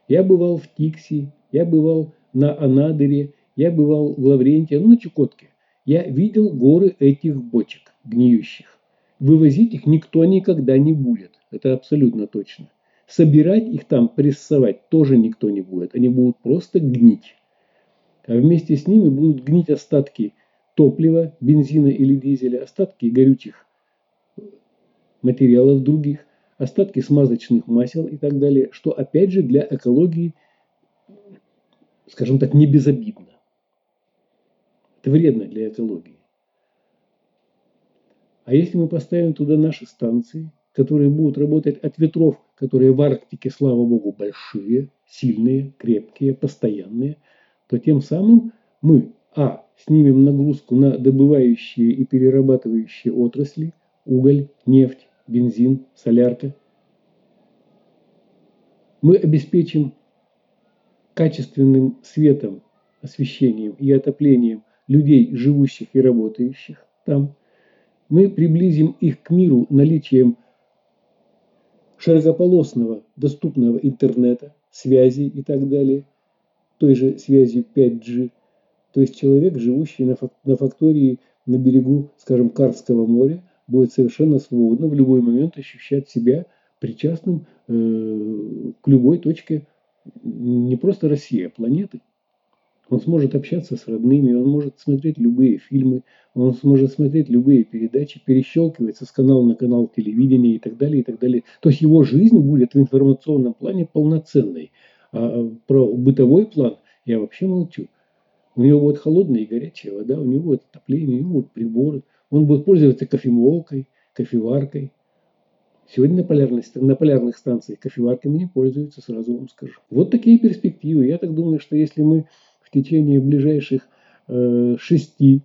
Я бывал в Тикси, я бывал на Анадыре, я бывал в Лавренте, ну, на Чукотке. Я видел горы этих бочек гниющих. Вывозить их никто никогда не будет. Это абсолютно точно. Собирать их там, прессовать тоже никто не будет. Они будут просто гнить. А вместе с ними будут гнить остатки топлива, бензина или дизеля, остатки горючих материалов других, остатки смазочных масел и так далее, что опять же для экологии, скажем так, не безобидно. Это вредно для экологии. А если мы поставим туда наши станции, которые будут работать от ветров, которые в Арктике, слава богу, большие, сильные, крепкие, постоянные, то тем самым мы, а, снимем нагрузку на добывающие и перерабатывающие отрасли, уголь, нефть, бензин, солярка. Мы обеспечим качественным светом, освещением и отоплением людей, живущих и работающих там – мы приблизим их к миру наличием широкополосного доступного интернета, связи и так далее, той же связью 5G. То есть человек, живущий на, фак на фактории на берегу, скажем, Карского моря, будет совершенно свободно в любой момент ощущать себя причастным э, к любой точке не просто России, а планеты. Он сможет общаться с родными, он может смотреть любые фильмы, он сможет смотреть любые передачи, перещелкиваться с канала на канал телевидения и так далее, и так далее. То есть его жизнь будет в информационном плане полноценной. А про бытовой план я вообще молчу. У него будет холодная и горячая вода, у него будет отопление, у него будут приборы. Он будет пользоваться кофемолкой, кофеваркой. Сегодня на, полярных, на полярных станциях кофеварками не пользуются, сразу вам скажу. Вот такие перспективы. Я так думаю, что если мы в течение ближайших э, 6-9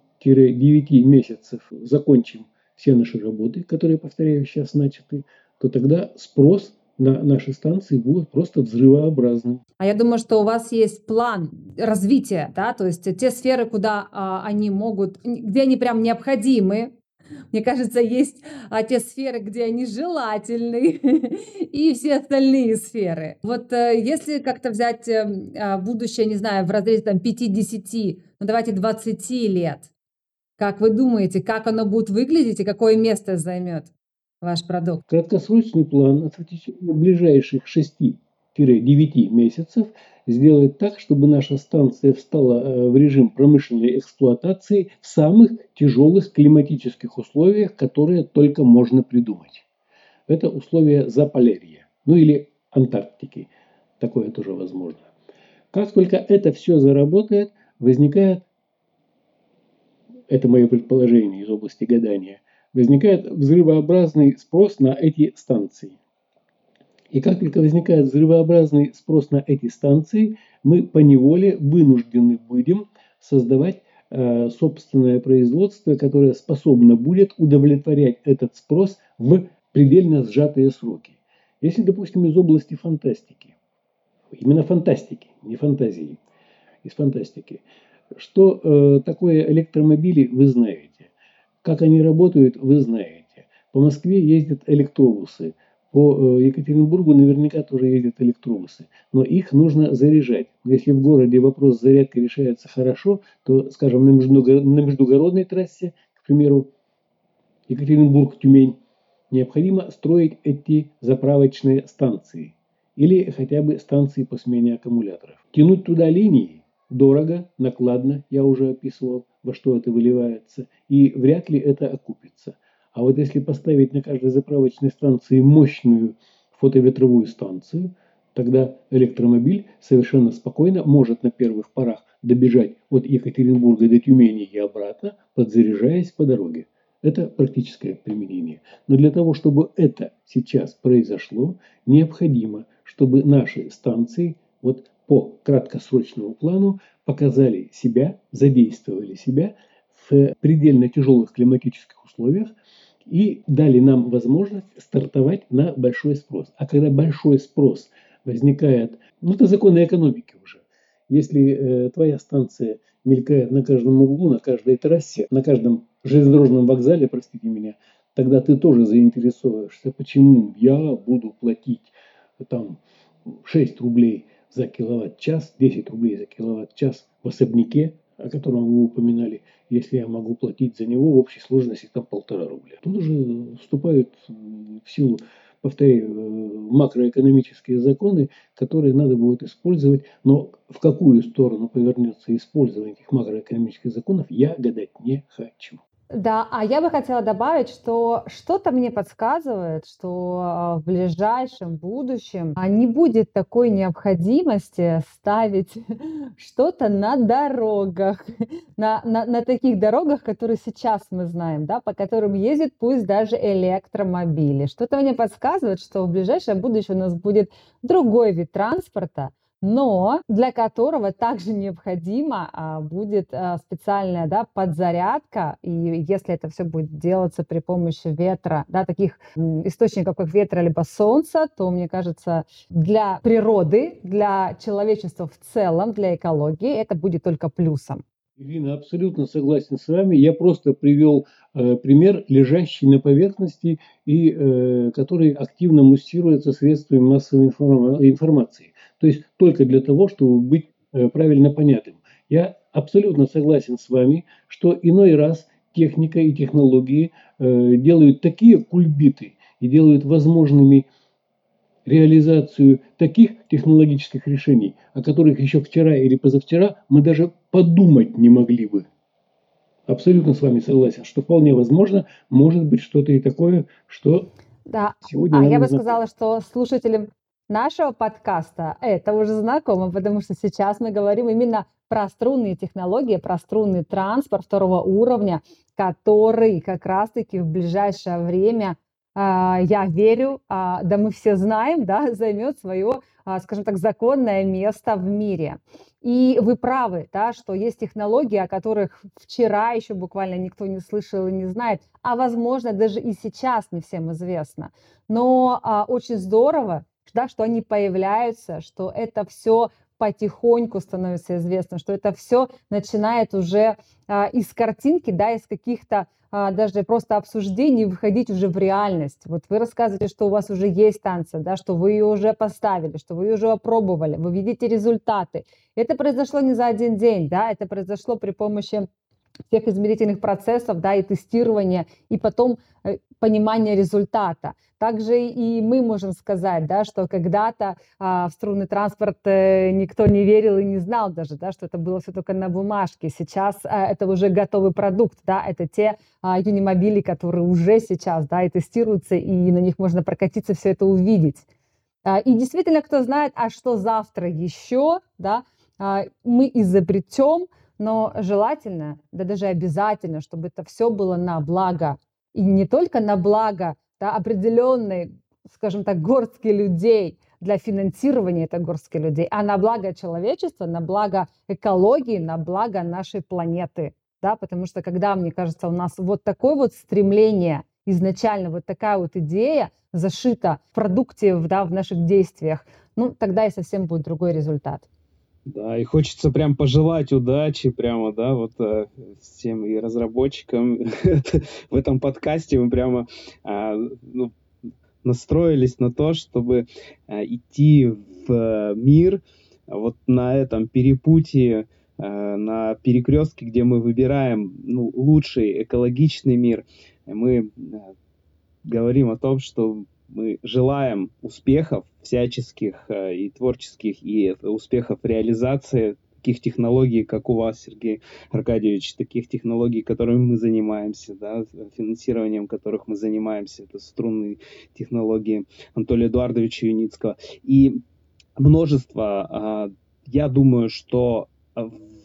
месяцев закончим все наши работы, которые, повторяю, сейчас начаты, то тогда спрос на наши станции будет просто взрывообразным.
А я думаю, что у вас есть план развития, да, то есть те сферы, куда а, они могут, где они прям необходимы, мне кажется, есть а, те сферы, где они желательны, и все остальные сферы. Вот а, если как-то взять а, будущее, не знаю, в разрезе там 50, ну давайте 20 лет, как вы думаете, как оно будет выглядеть и какое место займет? Ваш продукт?
Краткосрочный план от ближайших 6-9 месяцев сделать так, чтобы наша станция встала э, в режим промышленной эксплуатации в самых тяжелых климатических условиях, которые только можно придумать. Это условия Заполярья, ну или Антарктики. Такое тоже возможно. Как только это все заработает, возникает, это мое предположение из области гадания, возникает взрывообразный спрос на эти станции. И как только возникает взрывообразный спрос на эти станции, мы по неволе вынуждены будем создавать э, собственное производство, которое способно будет удовлетворять этот спрос в предельно сжатые сроки. Если, допустим, из области фантастики, именно фантастики, не фантазии, из фантастики, что э, такое электромобили, вы знаете. Как они работают, вы знаете. По Москве ездят электробусы. По э, Екатеринбургу наверняка тоже ездят электробусы. Но их нужно заряжать. Если в городе вопрос зарядки решается хорошо, то, скажем, на, на междугородной трассе, к примеру, Екатеринбург-Тюмень, необходимо строить эти заправочные станции. Или хотя бы станции по смене аккумуляторов. Тянуть туда линии дорого, накладно, я уже описывал во что это выливается, и вряд ли это окупится. А вот если поставить на каждой заправочной станции мощную фотоветровую станцию, тогда электромобиль совершенно спокойно может на первых порах добежать от Екатеринбурга до Тюмени и обратно, подзаряжаясь по дороге. Это практическое применение. Но для того, чтобы это сейчас произошло, необходимо, чтобы наши станции вот по краткосрочному плану показали себя, задействовали себя в предельно тяжелых климатических условиях и дали нам возможность стартовать на большой спрос. А когда большой спрос возникает, ну это законы экономики уже. Если э, твоя станция мелькает на каждом углу, на каждой трассе, на каждом железнодорожном вокзале, простите меня, тогда ты тоже заинтересуешься, почему я буду платить там 6 рублей за киловатт-час, 10 рублей за киловатт-час в особняке, о котором вы упоминали, если я могу платить за него в общей сложности там полтора рубля. Тут уже вступают в силу, повторяю, э, макроэкономические законы, которые надо будет использовать, но в какую сторону повернется использование этих макроэкономических законов, я гадать не хочу.
Да, а я бы хотела добавить, что что-то мне подсказывает, что а, в ближайшем будущем а, не будет такой необходимости ставить что-то на дорогах, на, на, на таких дорогах, которые сейчас мы знаем, да, по которым ездят пусть даже электромобили. Что-то мне подсказывает, что в ближайшем будущем у нас будет другой вид транспорта, но для которого также необходима а, будет а, специальная да, подзарядка, и если это все будет делаться при помощи ветра, да, таких источников, как ветра либо солнца, то, мне кажется, для природы, для человечества в целом, для экологии это будет только плюсом.
Ирина, абсолютно согласен с вами. Я просто привел э, пример, лежащий на поверхности и э, который активно муссируется средствами массовой информации. То есть только для того, чтобы быть э, правильно понятым. Я абсолютно согласен с вами, что иной раз техника и технологии э, делают такие кульбиты и делают возможными реализацию таких технологических решений, о которых еще вчера или позавчера мы даже подумать не могли бы. Абсолютно с вами согласен, что вполне возможно, может быть что-то и такое, что
Да.
сегодня
А я бы
знакомо.
сказала, что слушателям нашего подкаста это уже знакомо, потому что сейчас мы говорим именно про струнные технологии, про струнный транспорт второго уровня, который как раз-таки в ближайшее время, а, я верю, а, да мы все знаем, да, займет свое, а, скажем так, законное место в мире. И вы правы, да, что есть технологии, о которых вчера еще буквально никто не слышал и не знает, а возможно даже и сейчас не всем известно. Но очень здорово, да, что они появляются, что это все потихоньку становится известно, что это все начинает уже а, из картинки, да, из каких-то а, даже просто обсуждений выходить уже в реальность. Вот вы рассказываете, что у вас уже есть танцы, да, что вы ее уже поставили, что вы ее уже опробовали, вы видите результаты. Это произошло не за один день, да, это произошло при помощи всех измерительных процессов, да, и тестирования, и потом э, понимания результата. Также и мы можем сказать, да, что когда-то а, в струнный транспорт э, никто не верил и не знал даже, да, что это было все только на бумажке. Сейчас а, это уже готовый продукт, да, это те а, юнимобили, которые уже сейчас, да, и тестируются, и на них можно прокатиться, все это увидеть. А, И действительно, кто знает, а что завтра еще, да, а, мы изобретем, но желательно, да даже обязательно, чтобы это все было на благо. И не только на благо да, определенной, скажем так, горстки людей, для финансирования этой горстки людей, а на благо человечества, на благо экологии, на благо нашей планеты. Да, потому что когда, мне кажется, у нас вот такое вот стремление, изначально вот такая вот идея зашита в продукте, да, в наших действиях, ну, тогда и совсем будет другой результат.
Да, и хочется прям пожелать удачи прямо, да, вот э, всем и разработчикам в этом подкасте. Мы прямо а, ну, настроились на то, чтобы а, идти в э, мир вот на этом перепутье, э, на перекрестке, где мы выбираем ну, лучший экологичный мир. Мы э, говорим о том, что мы желаем успехов всяческих э, и творческих, и успехов реализации таких технологий, как у вас, Сергей Аркадьевич, таких технологий, которыми мы занимаемся, да, финансированием которых мы занимаемся, это струнные технологии Анатолия Эдуардовича Юницкого. И множество, а, я думаю, что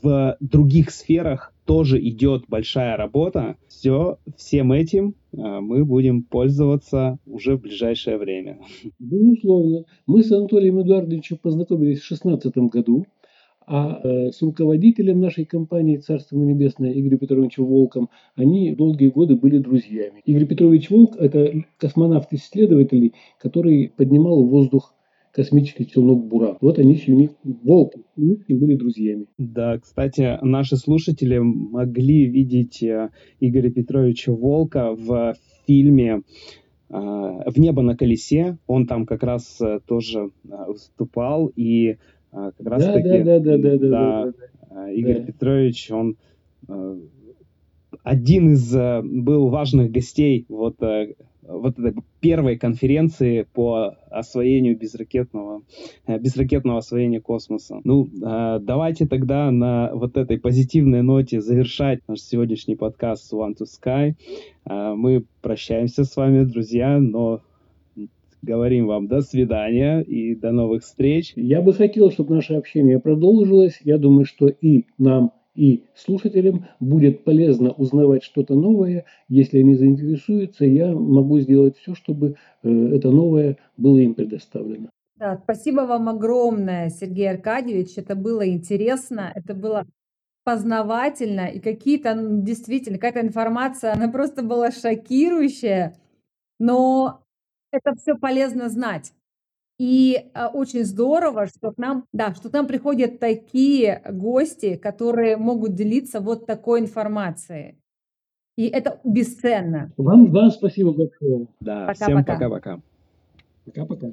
в других сферах тоже идет большая работа. Все, всем этим а, мы будем пользоваться уже в ближайшее время.
Безусловно. Мы с Анатолием Эдуардовичем познакомились в 2016 году, а э, с руководителем нашей компании «Царство небесное» Игорем Петровичем Волком они долгие годы были друзьями. Игорь Петрович Волк – это космонавт-исследователь, который поднимал в воздух космический челнок «Буран». Вот они с Юник Волк Юницким были друзьями.
Да, кстати, наши слушатели могли видеть э, Игоря Петровича Волка в фильме э, «В небо на колесе». Он там как раз э, тоже выступал, и как раз
Да,
таки...
да, да, да, да, да,
Игорь
Да.
Петрович, он один из был важных гостей вот, вот этой первой конференции по освоению безракетного, э, безракетного освоения космоса. Ну, э, давайте тогда на вот этой позитивной ноте завершать наш сегодняшний подкаст One to Sky. Э, Мы прощаемся с вами, друзья, но говорим вам до свидания и до новых встреч.
Я бы хотел, чтобы наше общение продолжилось. Я думаю, что и нам, и слушателям будет полезно узнавать что-то новое. Если они заинтересуются, я могу сделать все, чтобы э, это новое было им предоставлено.
Да, спасибо вам огромное, Сергей Аркадьевич. Это было интересно, это было познавательно, и какие-то, действительно, какая-то информация, она просто была шокирующая, но это все полезно знать. И э, очень здорово, что к нам, да, что к нам приходят такие гости, которые могут делиться вот такой информацией. И это бесценно.
Вам, вам спасибо большое.
Да,
Пока-пока.
всем пока-пока.
Пока-пока.